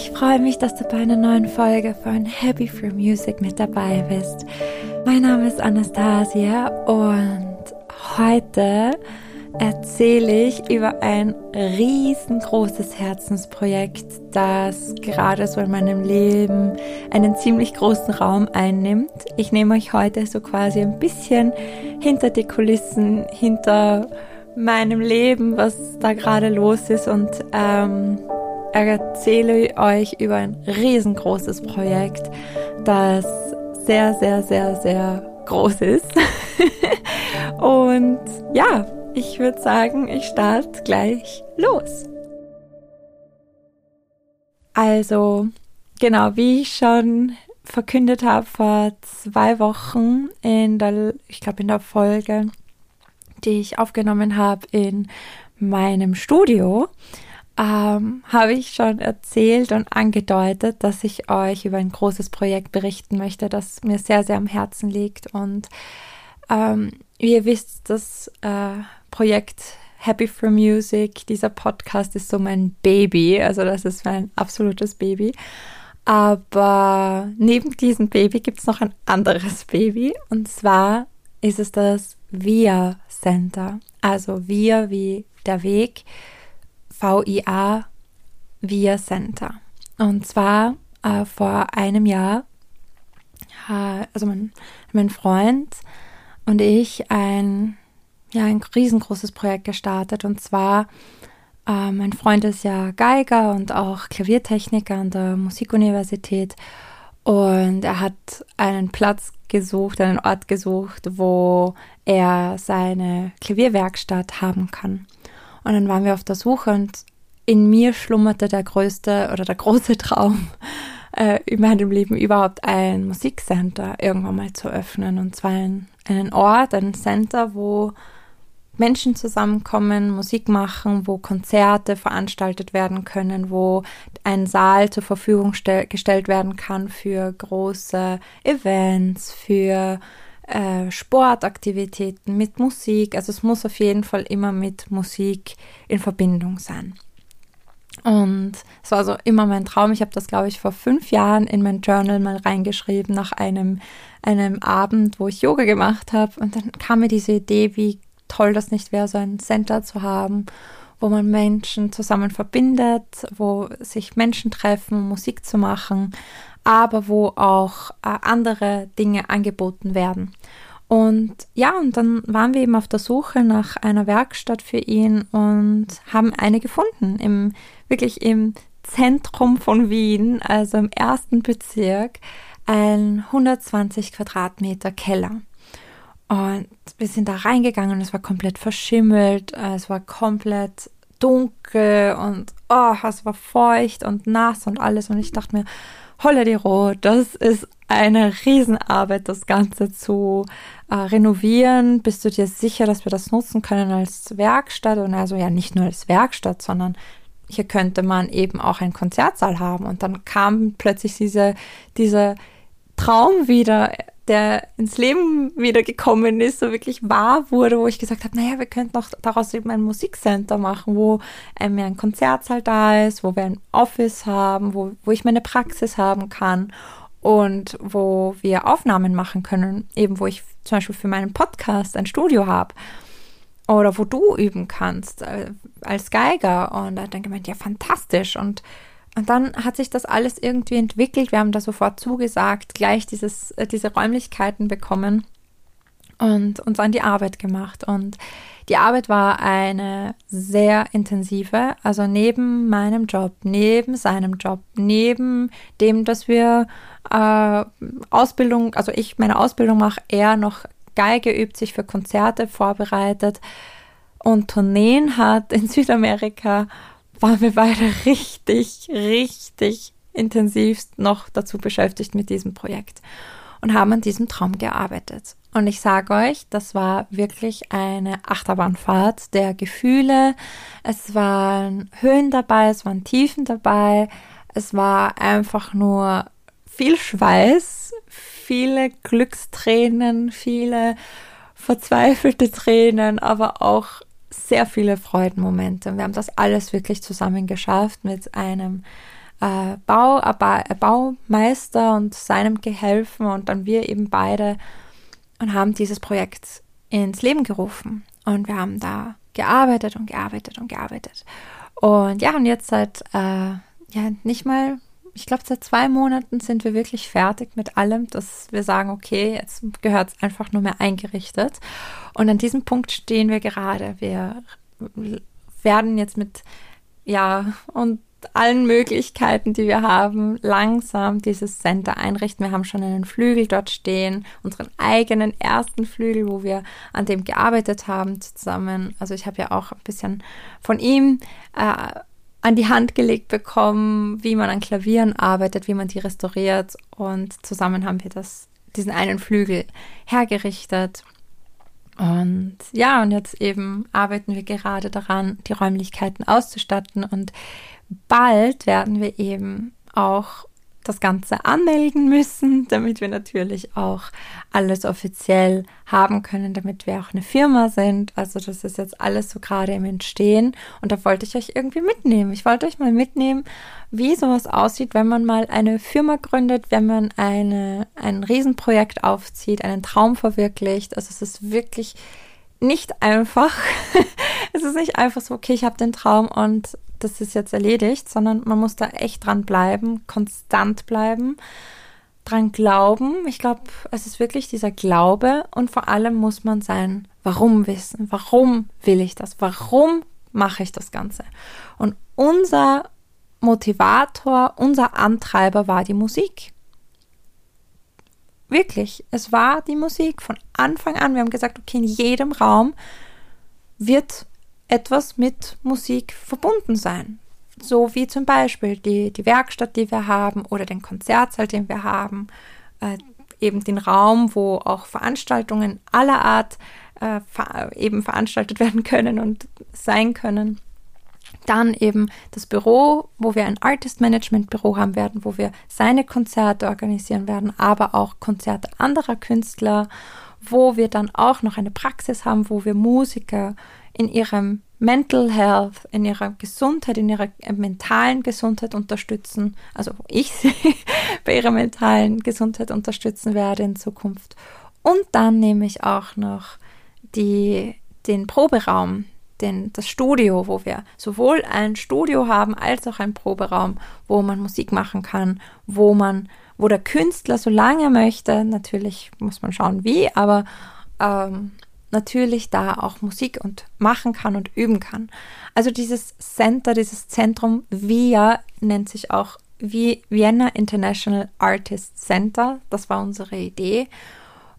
Ich freue mich, dass du bei einer neuen Folge von Happy Free Music mit dabei bist. Mein Name ist Anastasia und heute erzähle ich über ein riesengroßes Herzensprojekt, das gerade so in meinem Leben einen ziemlich großen Raum einnimmt. Ich nehme euch heute so quasi ein bisschen hinter die Kulissen, hinter meinem Leben, was da gerade los ist und ähm, erzähle euch über ein riesengroßes Projekt, das sehr, sehr, sehr, sehr groß ist. und ja, ich würde sagen, ich starte gleich los. Also, genau, wie ich schon verkündet habe vor zwei Wochen in der, ich glaube in der Folge, die ich aufgenommen habe in meinem Studio, ähm, habe ich schon erzählt und angedeutet, dass ich euch über ein großes Projekt berichten möchte, das mir sehr, sehr am Herzen liegt. Und ähm, wie ihr wisst, das äh, Projekt Happy for Music, dieser Podcast ist so mein Baby, also das ist mein absolutes Baby. Aber neben diesem Baby gibt es noch ein anderes Baby und zwar ist es das VIA Center. Also VIA wie der Weg, VIA VIA Center. Und zwar äh, vor einem Jahr, äh, also mein, mein Freund und ich ein ja ein riesengroßes Projekt gestartet. Und zwar, äh, mein Freund ist ja Geiger und auch Klaviertechniker an der Musikuniversität. Und er hat einen Platz gesucht, einen Ort gesucht, wo er seine Klavierwerkstatt haben kann. Und dann waren wir auf der Suche und in mir schlummerte der größte oder der große Traum, äh, in meinem Leben überhaupt ein Musikcenter irgendwann mal zu öffnen. Und zwar ein, einen Ort, ein Center, wo Menschen zusammenkommen, Musik machen, wo Konzerte veranstaltet werden können, wo ein Saal zur Verfügung gestellt werden kann für große Events, für äh, Sportaktivitäten mit Musik. Also es muss auf jeden Fall immer mit Musik in Verbindung sein. Und es war so immer mein Traum. Ich habe das, glaube ich, vor fünf Jahren in mein Journal mal reingeschrieben, nach einem, einem Abend, wo ich Yoga gemacht habe. Und dann kam mir diese Idee, wie toll das nicht wäre, so ein Center zu haben, wo man Menschen zusammen verbindet, wo sich Menschen treffen, Musik zu machen, aber wo auch äh, andere Dinge angeboten werden. Und ja, und dann waren wir eben auf der Suche nach einer Werkstatt für ihn und haben eine gefunden, im, wirklich im Zentrum von Wien, also im ersten Bezirk, ein 120 Quadratmeter Keller. Und wir sind da reingegangen und es war komplett verschimmelt, äh, es war komplett dunkel und oh, es war feucht und nass und alles. Und ich dachte mir, holla die Rot, das ist eine Riesenarbeit, das Ganze zu äh, renovieren. Bist du dir sicher, dass wir das nutzen können als Werkstatt? Und also ja, nicht nur als Werkstatt, sondern hier könnte man eben auch einen Konzertsaal haben. Und dann kam plötzlich diese, dieser Traum wieder der ins Leben wieder gekommen ist, so wirklich wahr wurde, wo ich gesagt habe, naja, wir könnten auch daraus eben ein Musikcenter machen, wo ähm, ein Konzertsaal da ist, wo wir ein Office haben, wo, wo ich meine Praxis haben kann und wo wir Aufnahmen machen können, eben wo ich zum Beispiel für meinen Podcast ein Studio habe oder wo du üben kannst äh, als Geiger. Und da denke ich mir, ja, fantastisch. Und und dann hat sich das alles irgendwie entwickelt. Wir haben da sofort zugesagt, gleich dieses, äh, diese Räumlichkeiten bekommen und uns an die Arbeit gemacht. Und die Arbeit war eine sehr intensive, also neben meinem Job, neben seinem Job, neben dem, dass wir äh, Ausbildung, also ich meine Ausbildung mache, er noch Geige übt, sich für Konzerte vorbereitet und Tourneen hat in Südamerika waren wir beide richtig, richtig intensivst noch dazu beschäftigt mit diesem Projekt und haben an diesem Traum gearbeitet. Und ich sage euch, das war wirklich eine Achterbahnfahrt der Gefühle. Es waren Höhen dabei, es waren Tiefen dabei. Es war einfach nur viel Schweiß, viele Glückstränen, viele verzweifelte Tränen, aber auch sehr viele Freudenmomente. Wir haben das alles wirklich zusammen geschafft mit einem äh, Bau, äh, Baumeister und seinem geholfen und dann wir eben beide und haben dieses Projekt ins Leben gerufen. Und wir haben da gearbeitet und gearbeitet und gearbeitet. Und ja, und jetzt seit äh, ja nicht mal, ich glaube seit zwei Monaten sind wir wirklich fertig mit allem, dass wir sagen, okay, jetzt gehört es einfach nur mehr eingerichtet. Und an diesem Punkt stehen wir gerade. Wir werden jetzt mit ja und allen Möglichkeiten, die wir haben, langsam dieses Center einrichten. Wir haben schon einen Flügel dort stehen, unseren eigenen ersten Flügel, wo wir an dem gearbeitet haben zusammen. Also ich habe ja auch ein bisschen von ihm äh, an die Hand gelegt bekommen, wie man an Klavieren arbeitet, wie man die restauriert und zusammen haben wir das, diesen einen Flügel hergerichtet. Und ja, und jetzt eben arbeiten wir gerade daran, die Räumlichkeiten auszustatten und bald werden wir eben auch das Ganze anmelden müssen, damit wir natürlich auch alles offiziell haben können, damit wir auch eine Firma sind. Also das ist jetzt alles so gerade im Entstehen und da wollte ich euch irgendwie mitnehmen. Ich wollte euch mal mitnehmen, wie sowas aussieht, wenn man mal eine Firma gründet, wenn man eine, ein Riesenprojekt aufzieht, einen Traum verwirklicht. Also es ist wirklich nicht einfach. es ist nicht einfach so, okay, ich habe den Traum und das ist jetzt erledigt, sondern man muss da echt dran bleiben, konstant bleiben, dran glauben. Ich glaube, es ist wirklich dieser Glaube und vor allem muss man sein Warum wissen. Warum will ich das? Warum mache ich das Ganze? Und unser Motivator, unser Antreiber war die Musik. Wirklich, es war die Musik von Anfang an. Wir haben gesagt, okay, in jedem Raum wird etwas mit Musik verbunden sein. So wie zum Beispiel die, die Werkstatt, die wir haben oder den Konzertsaal, den wir haben, äh, eben den Raum, wo auch Veranstaltungen aller Art äh, ver eben veranstaltet werden können und sein können. Dann eben das Büro, wo wir ein Artist Management Büro haben werden, wo wir seine Konzerte organisieren werden, aber auch Konzerte anderer Künstler, wo wir dann auch noch eine Praxis haben, wo wir Musiker in ihrem Mental Health, in ihrer Gesundheit, in ihrer mentalen Gesundheit unterstützen, also ich sie bei ihrer mentalen Gesundheit unterstützen werde in Zukunft. Und dann nehme ich auch noch die, den Proberaum, den, das Studio, wo wir sowohl ein Studio haben als auch einen Proberaum, wo man Musik machen kann, wo man, wo der Künstler, solange er möchte, natürlich muss man schauen wie, aber ähm, natürlich da auch Musik und machen kann und üben kann. Also dieses Center, dieses Zentrum VIA nennt sich auch Vienna International Artist Center. Das war unsere Idee.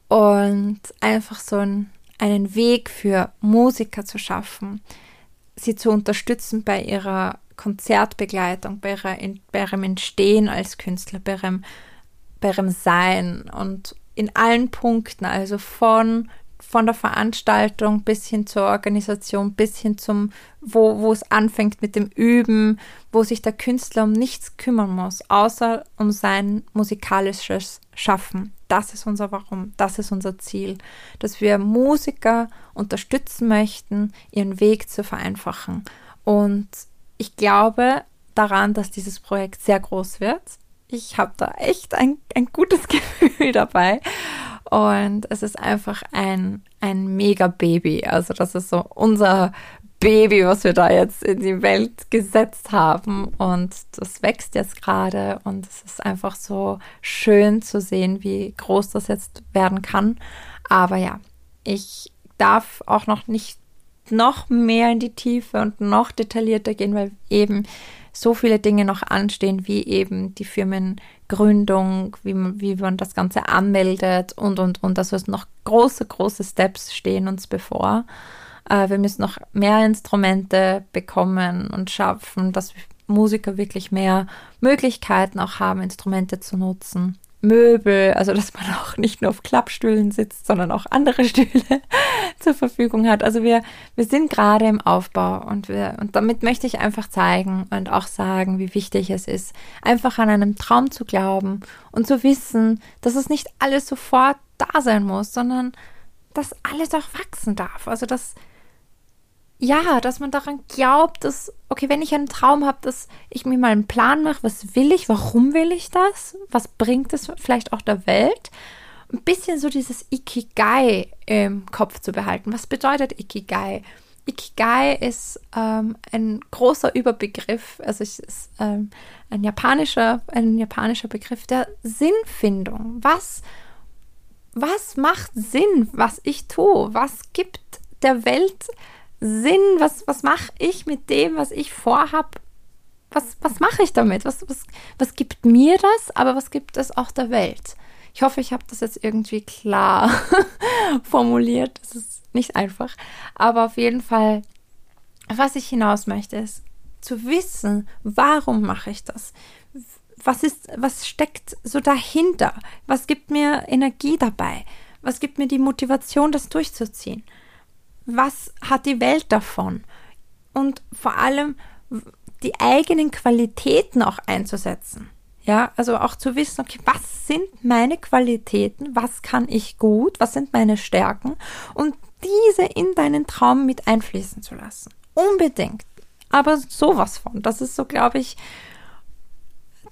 Und einfach so ein, einen Weg für Musiker zu schaffen, sie zu unterstützen bei ihrer Konzertbegleitung, bei, ihrer, bei ihrem Entstehen als Künstler, bei ihrem, bei ihrem Sein und in allen Punkten, also von von der Veranstaltung bis hin zur Organisation, bis hin zum, wo, wo es anfängt mit dem Üben, wo sich der Künstler um nichts kümmern muss, außer um sein musikalisches Schaffen. Das ist unser Warum, das ist unser Ziel, dass wir Musiker unterstützen möchten, ihren Weg zu vereinfachen. Und ich glaube daran, dass dieses Projekt sehr groß wird. Ich habe da echt ein, ein gutes Gefühl dabei. Und es ist einfach ein, ein mega Baby. Also das ist so unser Baby, was wir da jetzt in die Welt gesetzt haben. Und das wächst jetzt gerade. Und es ist einfach so schön zu sehen, wie groß das jetzt werden kann. Aber ja, ich darf auch noch nicht noch mehr in die Tiefe und noch detaillierter gehen, weil eben so viele Dinge noch anstehen, wie eben die Firmengründung, wie man, wie man das Ganze anmeldet und, und, und. Also es noch große, große Steps stehen uns bevor. Äh, wir müssen noch mehr Instrumente bekommen und schaffen, dass Musiker wirklich mehr Möglichkeiten auch haben, Instrumente zu nutzen. Möbel, also dass man auch nicht nur auf Klappstühlen sitzt, sondern auch andere Stühle zur Verfügung hat. Also wir, wir sind gerade im Aufbau und wir, und damit möchte ich einfach zeigen und auch sagen, wie wichtig es ist, einfach an einem Traum zu glauben und zu wissen, dass es nicht alles sofort da sein muss, sondern dass alles auch wachsen darf. Also dass ja, dass man daran glaubt, dass, okay, wenn ich einen Traum habe, dass ich mir mal einen Plan mache, was will ich, warum will ich das, was bringt es vielleicht auch der Welt, ein bisschen so dieses Ikigai im Kopf zu behalten. Was bedeutet Ikigai? Ikigai ist ähm, ein großer Überbegriff, also es ist ähm, ein japanischer, ein japanischer Begriff der Sinnfindung. Was, was macht Sinn, was ich tue? Was gibt der Welt Sinn? Was, was mache ich mit dem, was ich vorhab? Was, was mache ich damit? Was, was, was gibt mir das, aber was gibt es auch der Welt? Ich hoffe, ich habe das jetzt irgendwie klar formuliert. Das ist nicht einfach. Aber auf jeden Fall, was ich hinaus möchte, ist zu wissen, warum mache ich das? Was ist, was steckt so dahinter? Was gibt mir Energie dabei? Was gibt mir die Motivation, das durchzuziehen? Was hat die Welt davon? Und vor allem die eigenen Qualitäten auch einzusetzen. Ja, also auch zu wissen, okay, was sind meine Qualitäten? Was kann ich gut? Was sind meine Stärken? Und diese in deinen Traum mit einfließen zu lassen. Unbedingt. Aber sowas von. Das ist so, glaube ich,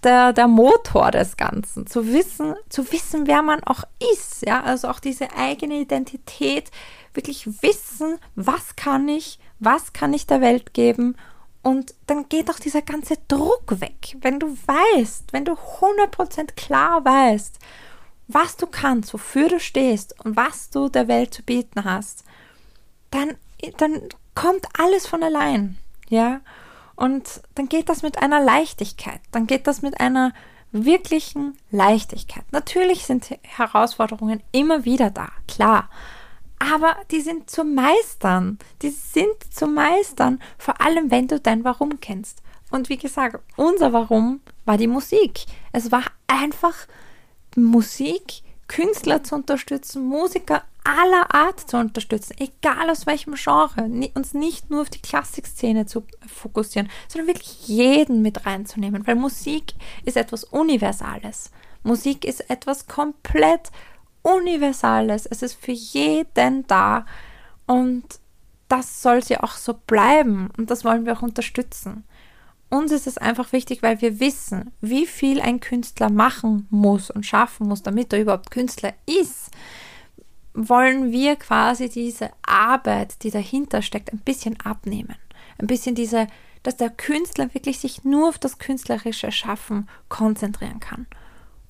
der, der Motor des Ganzen. Zu wissen, zu wissen, wer man auch ist. Ja, also auch diese eigene Identität. Wirklich wissen, was kann ich, was kann ich der Welt geben. Und dann geht auch dieser ganze Druck weg. Wenn du weißt, wenn du 100% klar weißt, was du kannst, wofür du stehst und was du der Welt zu bieten hast, dann, dann kommt alles von allein, ja. Und dann geht das mit einer Leichtigkeit, dann geht das mit einer wirklichen Leichtigkeit. Natürlich sind Herausforderungen immer wieder da, klar. Aber die sind zu meistern. Die sind zu meistern, vor allem wenn du dein Warum kennst. Und wie gesagt, unser Warum war die Musik. Es war einfach Musik, Künstler zu unterstützen, Musiker aller Art zu unterstützen, egal aus welchem Genre, uns nicht nur auf die Klassikszene zu fokussieren, sondern wirklich jeden mit reinzunehmen, weil Musik ist etwas Universales. Musik ist etwas komplett Universales. Es ist für jeden da und das soll sie auch so bleiben und das wollen wir auch unterstützen uns ist es einfach wichtig, weil wir wissen, wie viel ein Künstler machen muss und schaffen muss, damit er überhaupt Künstler ist, wollen wir quasi diese Arbeit, die dahinter steckt, ein bisschen abnehmen. Ein bisschen diese, dass der Künstler wirklich sich nur auf das künstlerische Schaffen konzentrieren kann.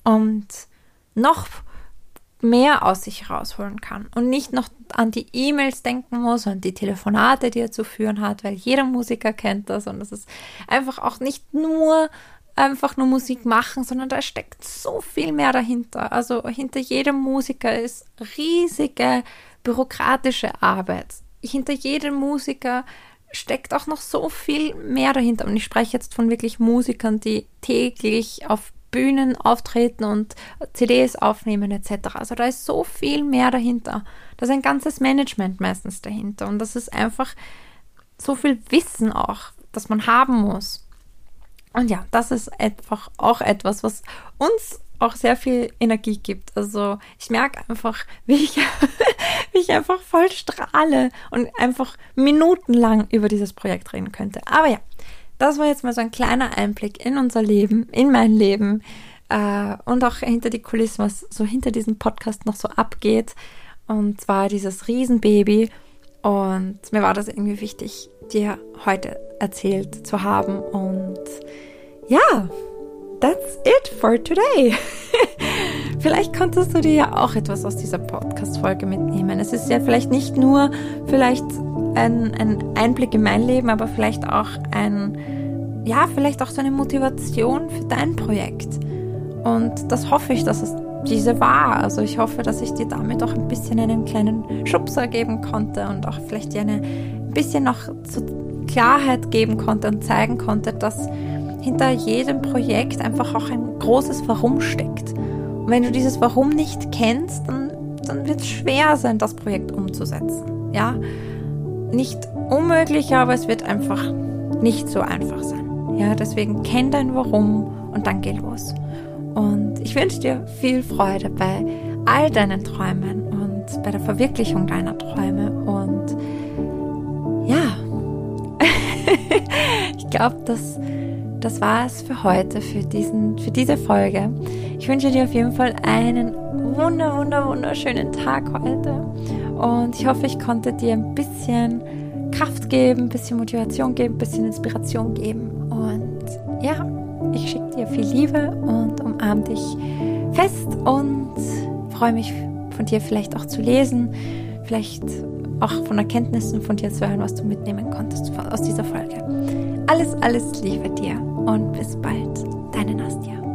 Und noch mehr aus sich rausholen kann und nicht noch an die E-Mails denken muss und die Telefonate, die er zu führen hat, weil jeder Musiker kennt das und das ist einfach auch nicht nur einfach nur Musik machen, sondern da steckt so viel mehr dahinter. Also hinter jedem Musiker ist riesige bürokratische Arbeit. Hinter jedem Musiker steckt auch noch so viel mehr dahinter. Und ich spreche jetzt von wirklich Musikern, die täglich auf Bühnen auftreten und CDs aufnehmen etc. Also da ist so viel mehr dahinter. Da ist ein ganzes Management meistens dahinter und das ist einfach so viel Wissen auch, das man haben muss. Und ja, das ist einfach auch etwas, was uns auch sehr viel Energie gibt. Also ich merke einfach, wie ich, wie ich einfach voll strahle und einfach minutenlang über dieses Projekt reden könnte. Aber ja, das war jetzt mal so ein kleiner Einblick in unser Leben, in mein Leben äh, und auch hinter die Kulissen, was so hinter diesem Podcast noch so abgeht. Und zwar dieses Riesenbaby. Und mir war das irgendwie wichtig, dir heute erzählt zu haben. Und ja, that's it for today. vielleicht konntest du dir ja auch etwas aus dieser Podcast-Folge mitnehmen. Es ist ja vielleicht nicht nur vielleicht ein, ein Einblick in mein Leben, aber vielleicht auch ein, ja, vielleicht auch so eine Motivation für dein Projekt. Und das hoffe ich, dass es diese war. Also ich hoffe, dass ich dir damit auch ein bisschen einen kleinen Schubser geben konnte und auch vielleicht dir eine, ein bisschen noch zu Klarheit geben konnte und zeigen konnte, dass hinter jedem Projekt einfach auch ein großes Warum steckt. Wenn du dieses Warum nicht kennst, dann, dann wird es schwer sein, das Projekt umzusetzen. Ja, nicht unmöglich, aber es wird einfach nicht so einfach sein. Ja, deswegen kenn dein Warum und dann geh los. Und ich wünsche dir viel Freude bei all deinen Träumen und bei der Verwirklichung deiner Träume. Und ja, ich glaube, das, das war es für heute, für, diesen, für diese Folge. Ich wünsche dir auf jeden Fall einen wunder, wunder, wunderschönen Tag heute. Und ich hoffe, ich konnte dir ein bisschen Kraft geben, ein bisschen Motivation geben, ein bisschen Inspiration geben. Und ja, ich schicke dir viel Liebe und umarme dich fest und freue mich von dir vielleicht auch zu lesen, vielleicht auch von Erkenntnissen von dir zu hören, was du mitnehmen konntest aus dieser Folge. Alles, alles Liebe dir und bis bald, deine Nastja.